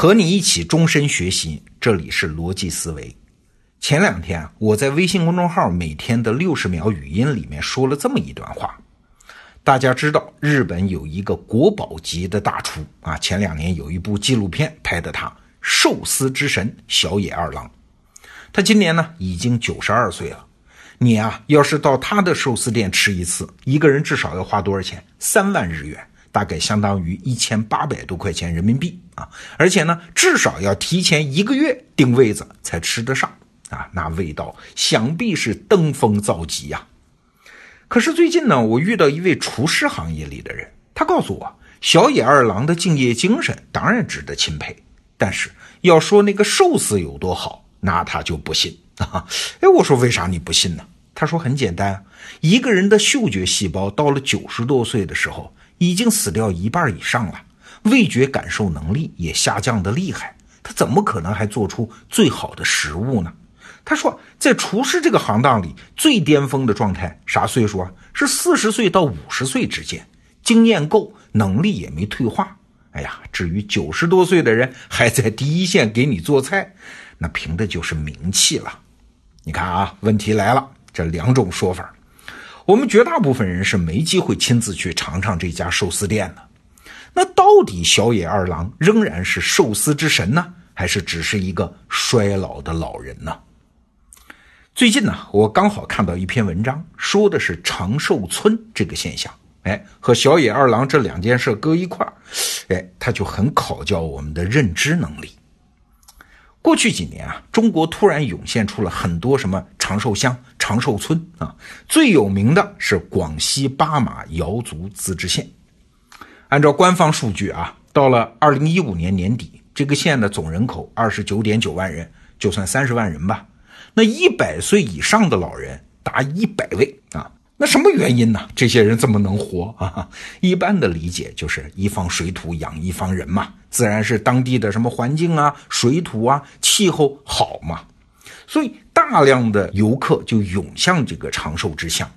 和你一起终身学习，这里是逻辑思维。前两天，我在微信公众号每天的六十秒语音里面说了这么一段话。大家知道，日本有一个国宝级的大厨啊，前两年有一部纪录片拍的他，寿司之神小野二郎。他今年呢已经九十二岁了。你啊，要是到他的寿司店吃一次，一个人至少要花多少钱？三万日元，大概相当于一千八百多块钱人民币啊！而且呢，至少要提前一个月订位子才吃得上啊！那味道想必是登峰造极呀。可是最近呢，我遇到一位厨师行业里的人，他告诉我，小野二郎的敬业精神当然值得钦佩，但是要说那个寿司有多好，那他就不信。啊，哎，我说为啥你不信呢？他说很简单，一个人的嗅觉细胞到了九十多岁的时候，已经死掉一半以上了，味觉感受能力也下降的厉害，他怎么可能还做出最好的食物呢？他说，在厨师这个行当里，最巅峰的状态啥岁数啊？是四十岁到五十岁之间，经验够，能力也没退化。哎呀，至于九十多岁的人还在第一线给你做菜，那凭的就是名气了。你看啊，问题来了，这两种说法，我们绝大部分人是没机会亲自去尝尝这家寿司店的。那到底小野二郎仍然是寿司之神呢，还是只是一个衰老的老人呢？最近呢，我刚好看到一篇文章，说的是长寿村这个现象。哎，和小野二郎这两件事搁一块儿，哎，他就很考教我们的认知能力。过去几年啊，中国突然涌现出了很多什么长寿乡、长寿村啊，最有名的是广西巴马瑶族自治县。按照官方数据啊，到了二零一五年年底，这个县的总人口二十九点九万人，就算三十万人吧。那一百岁以上的老人达一百位啊。那什么原因呢？这些人怎么能活 啊？一般的理解就是一方水土养一方人嘛，自然是当地的什么环境啊、水土啊、气候好嘛，所以大量的游客就涌向这个长寿之乡。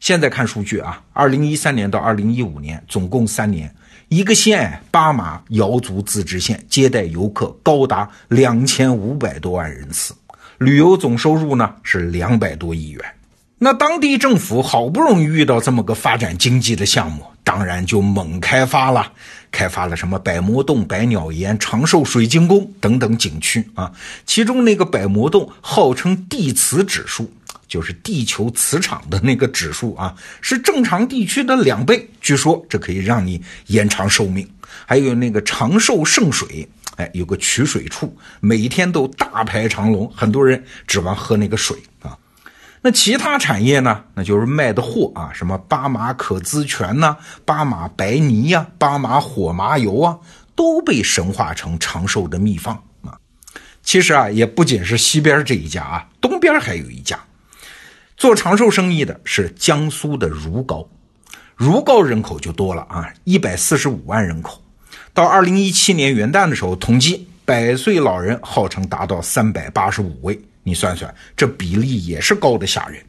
现在看数据啊，二零一三年到二零一五年，总共三年，一个县巴马瑶族自治县接待游客高达两千五百多万人次，旅游总收入呢是两百多亿元。那当地政府好不容易遇到这么个发展经济的项目，当然就猛开发了，开发了什么百魔洞、百鸟岩、长寿水晶宫等等景区啊。其中那个百魔洞号称地磁指数，就是地球磁场的那个指数啊，是正常地区的两倍，据说这可以让你延长寿命。还有那个长寿圣水，哎，有个取水处，每天都大排长龙，很多人指望喝那个水啊。那其他产业呢？那就是卖的货啊，什么巴马可滋泉呐，巴马白泥呀，巴马火麻油啊，都被神化成长寿的秘方啊。其实啊，也不仅是西边这一家啊，东边还有一家做长寿生意的，是江苏的如皋。如皋人口就多了啊，一百四十五万人口。到二零一七年元旦的时候，统计百岁老人号称达到三百八十五位。你算算，这比例也是高的吓人。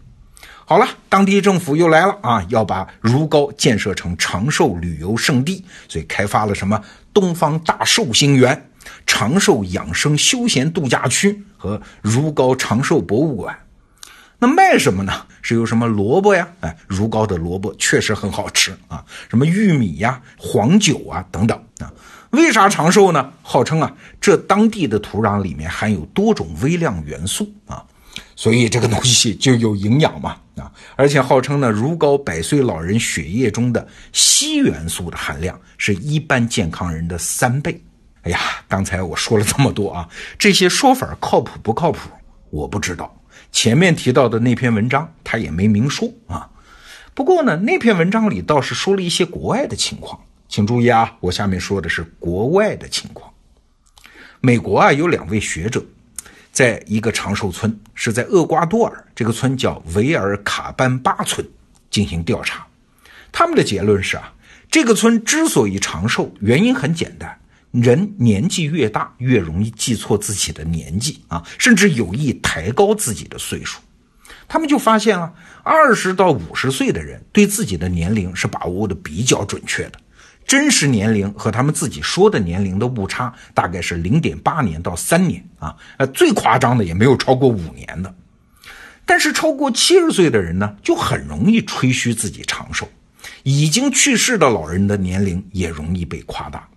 好了，当地政府又来了啊，要把如皋建设成长寿旅游胜地，所以开发了什么东方大寿星园、长寿养生休闲度假区和如皋长寿博物馆。那卖什么呢？是有什么萝卜呀？哎，如皋的萝卜确实很好吃啊，什么玉米呀、黄酒啊等等啊。为啥长寿呢？号称啊，这当地的土壤里面含有多种微量元素啊，所以这个东西就有营养嘛啊！而且号称呢，如皋百岁老人血液中的硒元素的含量是一般健康人的三倍。哎呀，刚才我说了这么多啊，这些说法靠谱不靠谱？我不知道。前面提到的那篇文章他也没明说啊。不过呢，那篇文章里倒是说了一些国外的情况。请注意啊，我下面说的是国外的情况。美国啊，有两位学者，在一个长寿村，是在厄瓜多尔，这个村叫维尔卡班巴村，进行调查。他们的结论是啊，这个村之所以长寿，原因很简单：人年纪越大，越容易记错自己的年纪啊，甚至有意抬高自己的岁数。他们就发现了，二十到五十岁的人对自己的年龄是把握的比较准确的。真实年龄和他们自己说的年龄的误差大概是零点八年到三年啊，呃，最夸张的也没有超过五年的。但是超过七十岁的人呢，就很容易吹嘘自己长寿；已经去世的老人的年龄也容易被夸大。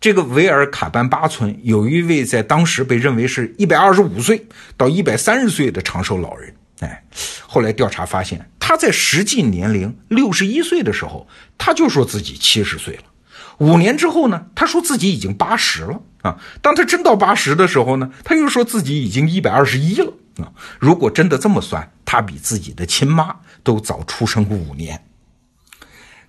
这个维尔卡班巴村有一位在当时被认为是一百二十五岁到一百三十岁的长寿老人，哎，后来调查发现，他在实际年龄六十一岁的时候，他就说自己七十岁了。五年之后呢，他说自己已经八十了啊。当他真到八十的时候呢，他又说自己已经一百二十一了啊。如果真的这么算，他比自己的亲妈都早出生五年。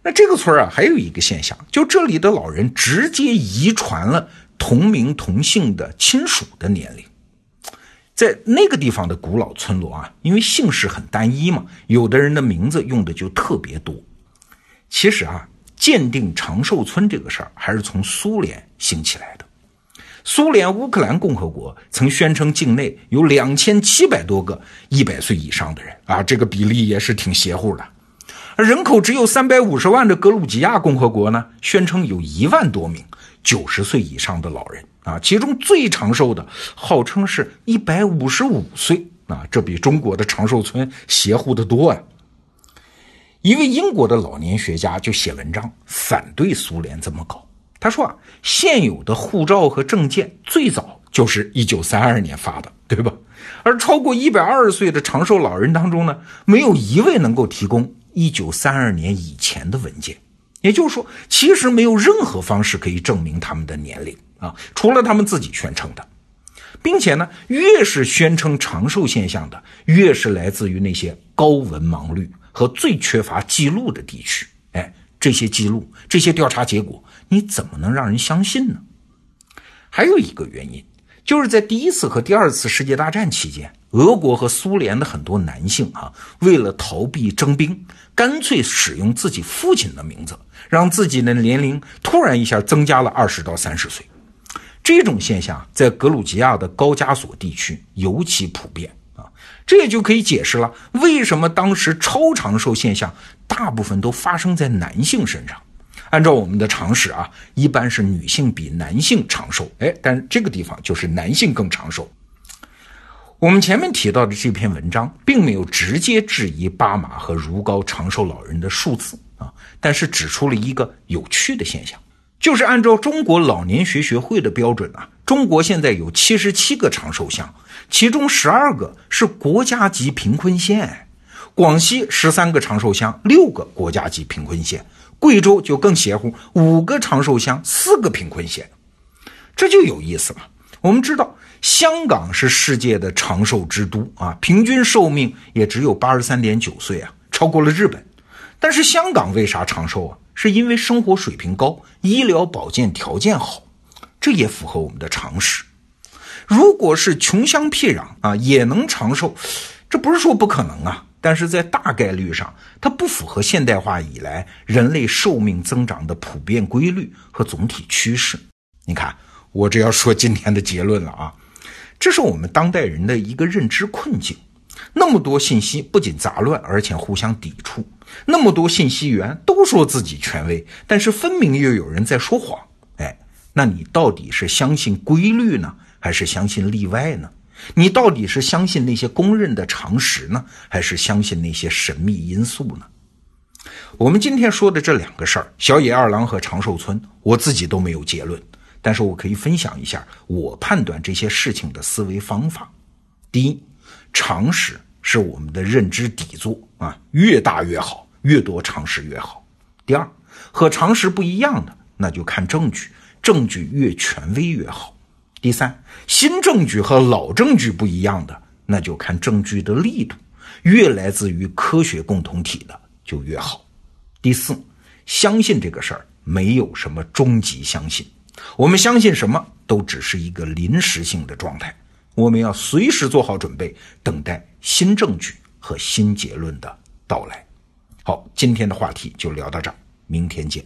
那这个村啊，还有一个现象，就这里的老人直接遗传了同名同姓的亲属的年龄。在那个地方的古老村落啊，因为姓氏很单一嘛，有的人的名字用的就特别多。其实啊，鉴定长寿村这个事儿，还是从苏联兴起来的。苏联乌克兰共和国曾宣称境内有两千七百多个一百岁以上的人啊，这个比例也是挺邪乎的。人口只有三百五十万的格鲁吉亚共和国呢，宣称有一万多名九十岁以上的老人啊，其中最长寿的号称是一百五十五岁啊，这比中国的长寿村邪乎的多啊。一位英国的老年学家就写文章反对苏联这么搞，他说啊，现有的护照和证件最早就是一九三二年发的，对吧？而超过一百二十岁的长寿老人当中呢，没有一位能够提供。一九三二年以前的文件，也就是说，其实没有任何方式可以证明他们的年龄啊，除了他们自己宣称的，并且呢，越是宣称长寿现象的，越是来自于那些高文盲率和最缺乏记录的地区。哎，这些记录、这些调查结果，你怎么能让人相信呢？还有一个原因。就是在第一次和第二次世界大战期间，俄国和苏联的很多男性啊，为了逃避征兵，干脆使用自己父亲的名字，让自己的年龄突然一下增加了二十到三十岁。这种现象在格鲁吉亚的高加索地区尤其普遍啊，这也就可以解释了为什么当时超长寿现象大部分都发生在男性身上。按照我们的常识啊，一般是女性比男性长寿，哎，但是这个地方就是男性更长寿。我们前面提到的这篇文章并没有直接质疑巴马和如皋长寿老人的数字啊，但是指出了一个有趣的现象，就是按照中国老年学学会的标准啊，中国现在有七十七个长寿乡，其中十二个是国家级贫困县，广西十三个长寿乡，六个国家级贫困县。贵州就更邪乎，五个长寿乡，四个贫困县，这就有意思了。我们知道，香港是世界的长寿之都啊，平均寿命也只有八十三点九岁啊，超过了日本。但是香港为啥长寿啊？是因为生活水平高，医疗保健条件好，这也符合我们的常识。如果是穷乡僻壤啊，也能长寿，这不是说不可能啊。但是在大概率上，它不符合现代化以来人类寿命增长的普遍规律和总体趋势。你看，我这要说今天的结论了啊，这是我们当代人的一个认知困境。那么多信息不仅杂乱，而且互相抵触；那么多信息源都说自己权威，但是分明又有人在说谎。哎，那你到底是相信规律呢，还是相信例外呢？你到底是相信那些公认的常识呢，还是相信那些神秘因素呢？我们今天说的这两个事儿，小野二郎和长寿村，我自己都没有结论，但是我可以分享一下我判断这些事情的思维方法。第一，常识是我们的认知底座啊，越大越好，越多常识越好。第二，和常识不一样的，那就看证据，证据越权威越好。第三，新证据和老证据不一样的，那就看证据的力度，越来自于科学共同体的就越好。第四，相信这个事儿没有什么终极相信，我们相信什么都只是一个临时性的状态，我们要随时做好准备，等待新证据和新结论的到来。好，今天的话题就聊到这儿，明天见。